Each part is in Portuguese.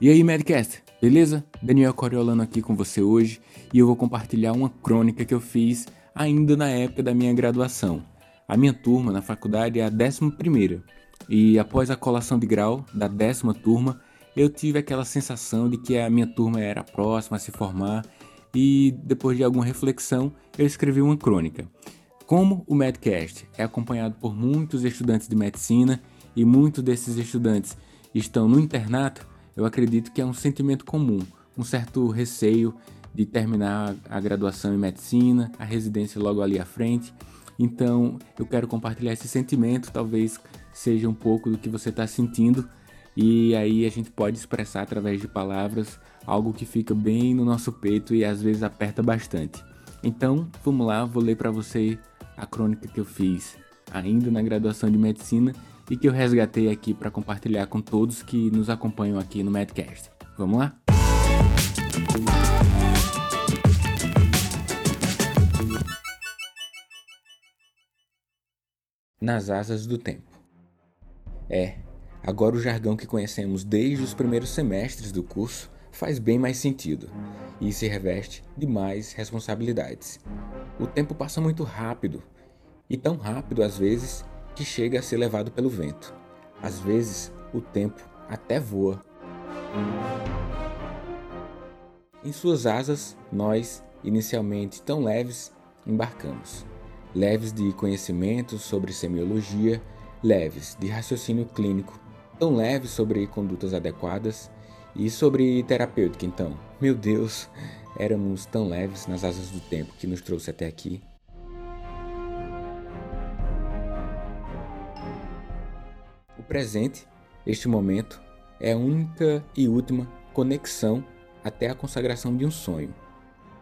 E aí, Medcast, beleza? Daniel Coriolano aqui com você hoje e eu vou compartilhar uma crônica que eu fiz ainda na época da minha graduação. A minha turma na faculdade é a décima primeira e após a colação de grau da décima turma, eu tive aquela sensação de que a minha turma era próxima a se formar e depois de alguma reflexão eu escrevi uma crônica. Como o Medcast é acompanhado por muitos estudantes de medicina e muitos desses estudantes estão no internato, eu acredito que é um sentimento comum, um certo receio de terminar a graduação em medicina, a residência logo ali à frente. Então, eu quero compartilhar esse sentimento, talvez seja um pouco do que você está sentindo, e aí a gente pode expressar através de palavras algo que fica bem no nosso peito e às vezes aperta bastante. Então, vamos lá, vou ler para você a crônica que eu fiz ainda na graduação de medicina e que eu resgatei aqui para compartilhar com todos que nos acompanham aqui no Medcast. Vamos lá? Nas asas do tempo. É, agora o jargão que conhecemos desde os primeiros semestres do curso faz bem mais sentido e se reveste de mais responsabilidades. O tempo passa muito rápido, e tão rápido às vezes que chega a ser levado pelo vento. Às vezes, o tempo até voa. Em suas asas, nós, inicialmente tão leves, embarcamos. Leves de conhecimento sobre semiologia, leves de raciocínio clínico, tão leves sobre condutas adequadas e sobre terapêutica, então. Meu Deus, éramos tão leves nas asas do tempo que nos trouxe até aqui. Presente, este momento, é a única e última conexão até a consagração de um sonho,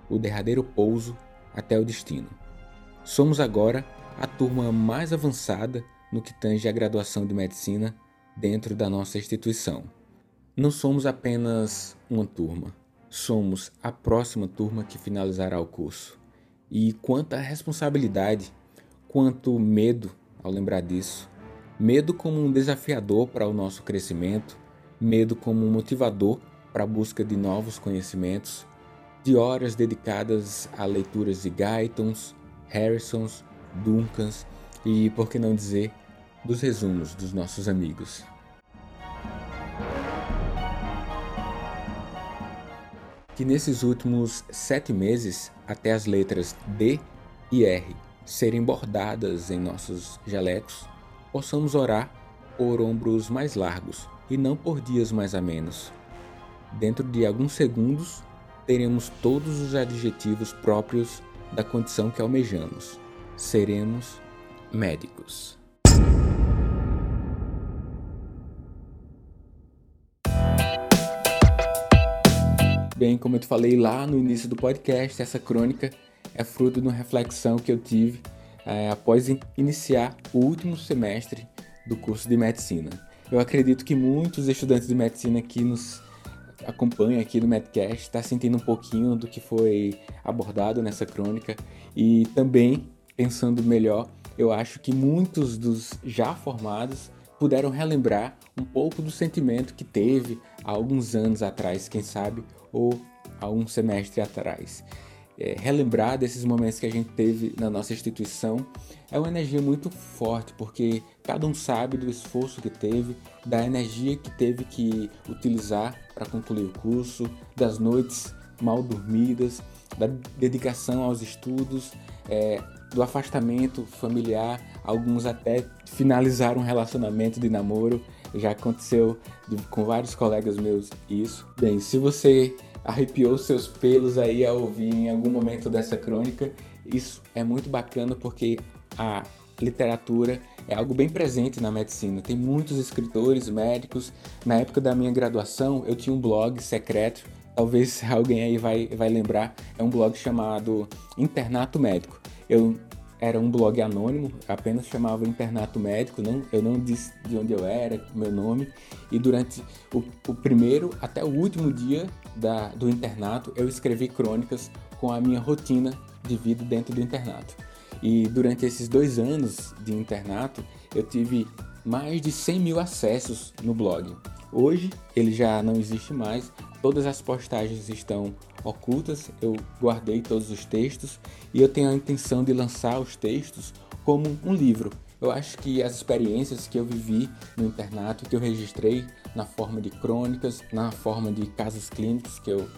o derradeiro pouso até o destino. Somos agora a turma mais avançada no que tange a graduação de medicina dentro da nossa instituição. Não somos apenas uma turma, somos a próxima turma que finalizará o curso. E quanta responsabilidade, quanto medo ao lembrar disso, Medo como um desafiador para o nosso crescimento, medo como um motivador para a busca de novos conhecimentos, de horas dedicadas a leituras de Guytons, Harrisons, Duncans e, por que não dizer, dos resumos dos nossos amigos. Que nesses últimos sete meses, até as letras D e R serem bordadas em nossos jalecos, possamos orar por ombros mais largos e não por dias mais amenos. Dentro de alguns segundos, teremos todos os adjetivos próprios da condição que almejamos. Seremos médicos. Bem, como eu te falei lá no início do podcast, essa crônica é fruto de uma reflexão que eu tive é, após in iniciar o último semestre do curso de medicina. Eu acredito que muitos estudantes de medicina que nos acompanham aqui no Medcast está sentindo um pouquinho do que foi abordado nessa crônica e também pensando melhor, eu acho que muitos dos já formados puderam relembrar um pouco do sentimento que teve há alguns anos atrás, quem sabe, ou há um semestre atrás é, relembrar desses momentos que a gente teve na nossa instituição é uma energia muito forte, porque cada um sabe do esforço que teve, da energia que teve que utilizar para concluir o curso, das noites mal dormidas, da dedicação aos estudos, é, do afastamento familiar, alguns até finalizaram um relacionamento de namoro, já aconteceu com vários colegas meus isso. Bem, se você arrepiou seus pelos aí ao ouvir em algum momento dessa crônica. Isso é muito bacana porque a literatura é algo bem presente na medicina. Tem muitos escritores, médicos. Na época da minha graduação, eu tinha um blog secreto. Talvez alguém aí vai, vai lembrar. É um blog chamado Internato Médico. Eu era um blog anônimo, apenas chamava Internato Médico, não, eu não disse de onde eu era, meu nome, e durante o, o primeiro até o último dia da, do internato eu escrevi crônicas com a minha rotina de vida dentro do internato. E durante esses dois anos de internato eu tive mais de 100 mil acessos no blog. Hoje ele já não existe mais, todas as postagens estão ocultas, eu guardei todos os textos e eu tenho a intenção de lançar os textos como um livro. Eu acho que as experiências que eu vivi no internato, que eu registrei na forma de crônicas, na forma de casos clínicos que eu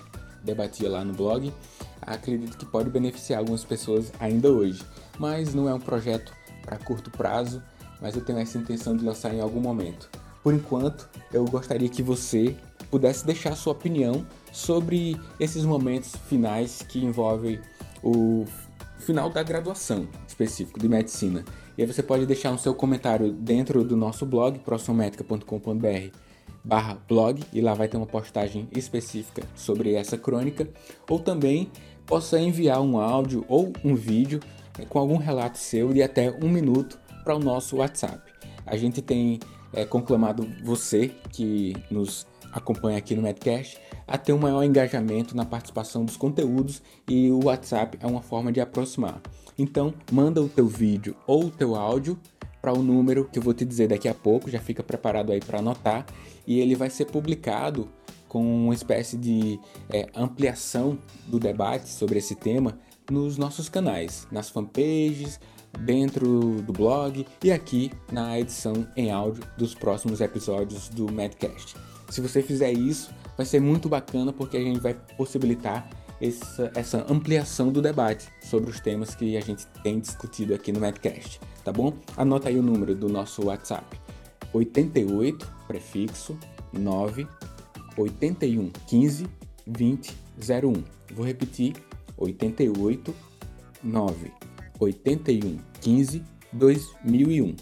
debatia lá no blog, acredito que pode beneficiar algumas pessoas ainda hoje. Mas não é um projeto para curto prazo, mas eu tenho essa intenção de lançar em algum momento. Por enquanto, eu gostaria que você pudesse deixar sua opinião sobre esses momentos finais que envolvem o final da graduação específico de medicina. E aí você pode deixar um seu comentário dentro do nosso blog, profissionalmedica.com.br barra blog, e lá vai ter uma postagem específica sobre essa crônica, ou também possa enviar um áudio ou um vídeo eh, com algum relato seu de até um minuto para o nosso WhatsApp. A gente tem é, conclamado você que nos acompanha aqui no Medcast a ter um maior engajamento na participação dos conteúdos e o WhatsApp é uma forma de aproximar. Então, manda o teu vídeo ou o teu áudio para o número que eu vou te dizer daqui a pouco, já fica preparado aí para anotar e ele vai ser publicado com uma espécie de é, ampliação do debate sobre esse tema nos nossos canais, nas fanpages, dentro do blog e aqui na edição em áudio dos próximos episódios do Madcast. Se você fizer isso, vai ser muito bacana porque a gente vai possibilitar essa, essa ampliação do debate sobre os temas que a gente tem discutido aqui no Madcast, tá bom? Anota aí o número do nosso WhatsApp: 88 prefixo 9 81 15 20 01. Vou repetir: 88 9 81 15 2001.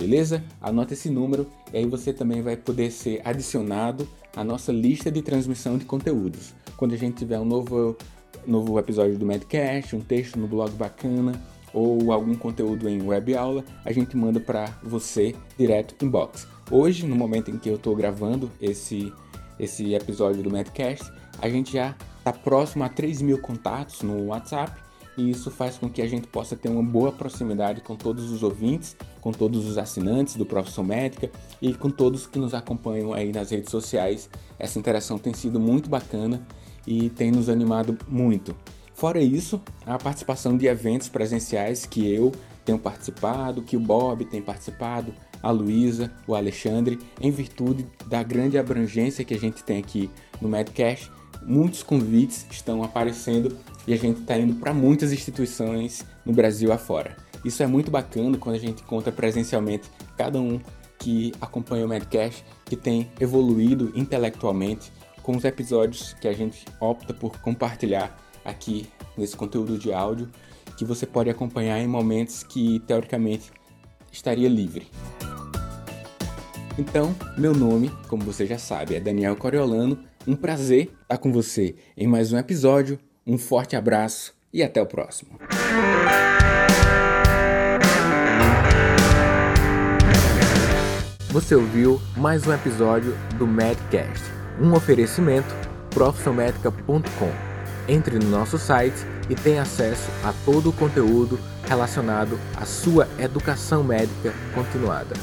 Beleza? Anota esse número e aí você também vai poder ser adicionado à nossa lista de transmissão de conteúdos. Quando a gente tiver um novo, novo episódio do Medcast, um texto no blog bacana ou algum conteúdo em web aula, a gente manda para você direto inbox. Hoje, no momento em que eu estou gravando esse, esse episódio do Medcast, a gente já está próximo a 3 mil contatos no WhatsApp e isso faz com que a gente possa ter uma boa proximidade com todos os ouvintes, com todos os assinantes do Profissão Médica e com todos que nos acompanham aí nas redes sociais. Essa interação tem sido muito bacana e tem nos animado muito. Fora isso, a participação de eventos presenciais que eu tenho participado, que o Bob tem participado, a Luísa, o Alexandre, em virtude da grande abrangência que a gente tem aqui no Medcast, muitos convites estão aparecendo e a gente está indo para muitas instituições no Brasil afora. Isso é muito bacana quando a gente conta presencialmente cada um que acompanha o Medcast, que tem evoluído intelectualmente com os episódios que a gente opta por compartilhar aqui nesse conteúdo de áudio, que você pode acompanhar em momentos que teoricamente estaria livre. Então, meu nome, como você já sabe, é Daniel Coriolano. Um prazer estar com você em mais um episódio. Um forte abraço e até o próximo. Você ouviu mais um episódio do Madcast, um oferecimento profissionalmedica.com. Entre no nosso site e tenha acesso a todo o conteúdo relacionado à sua educação médica continuada.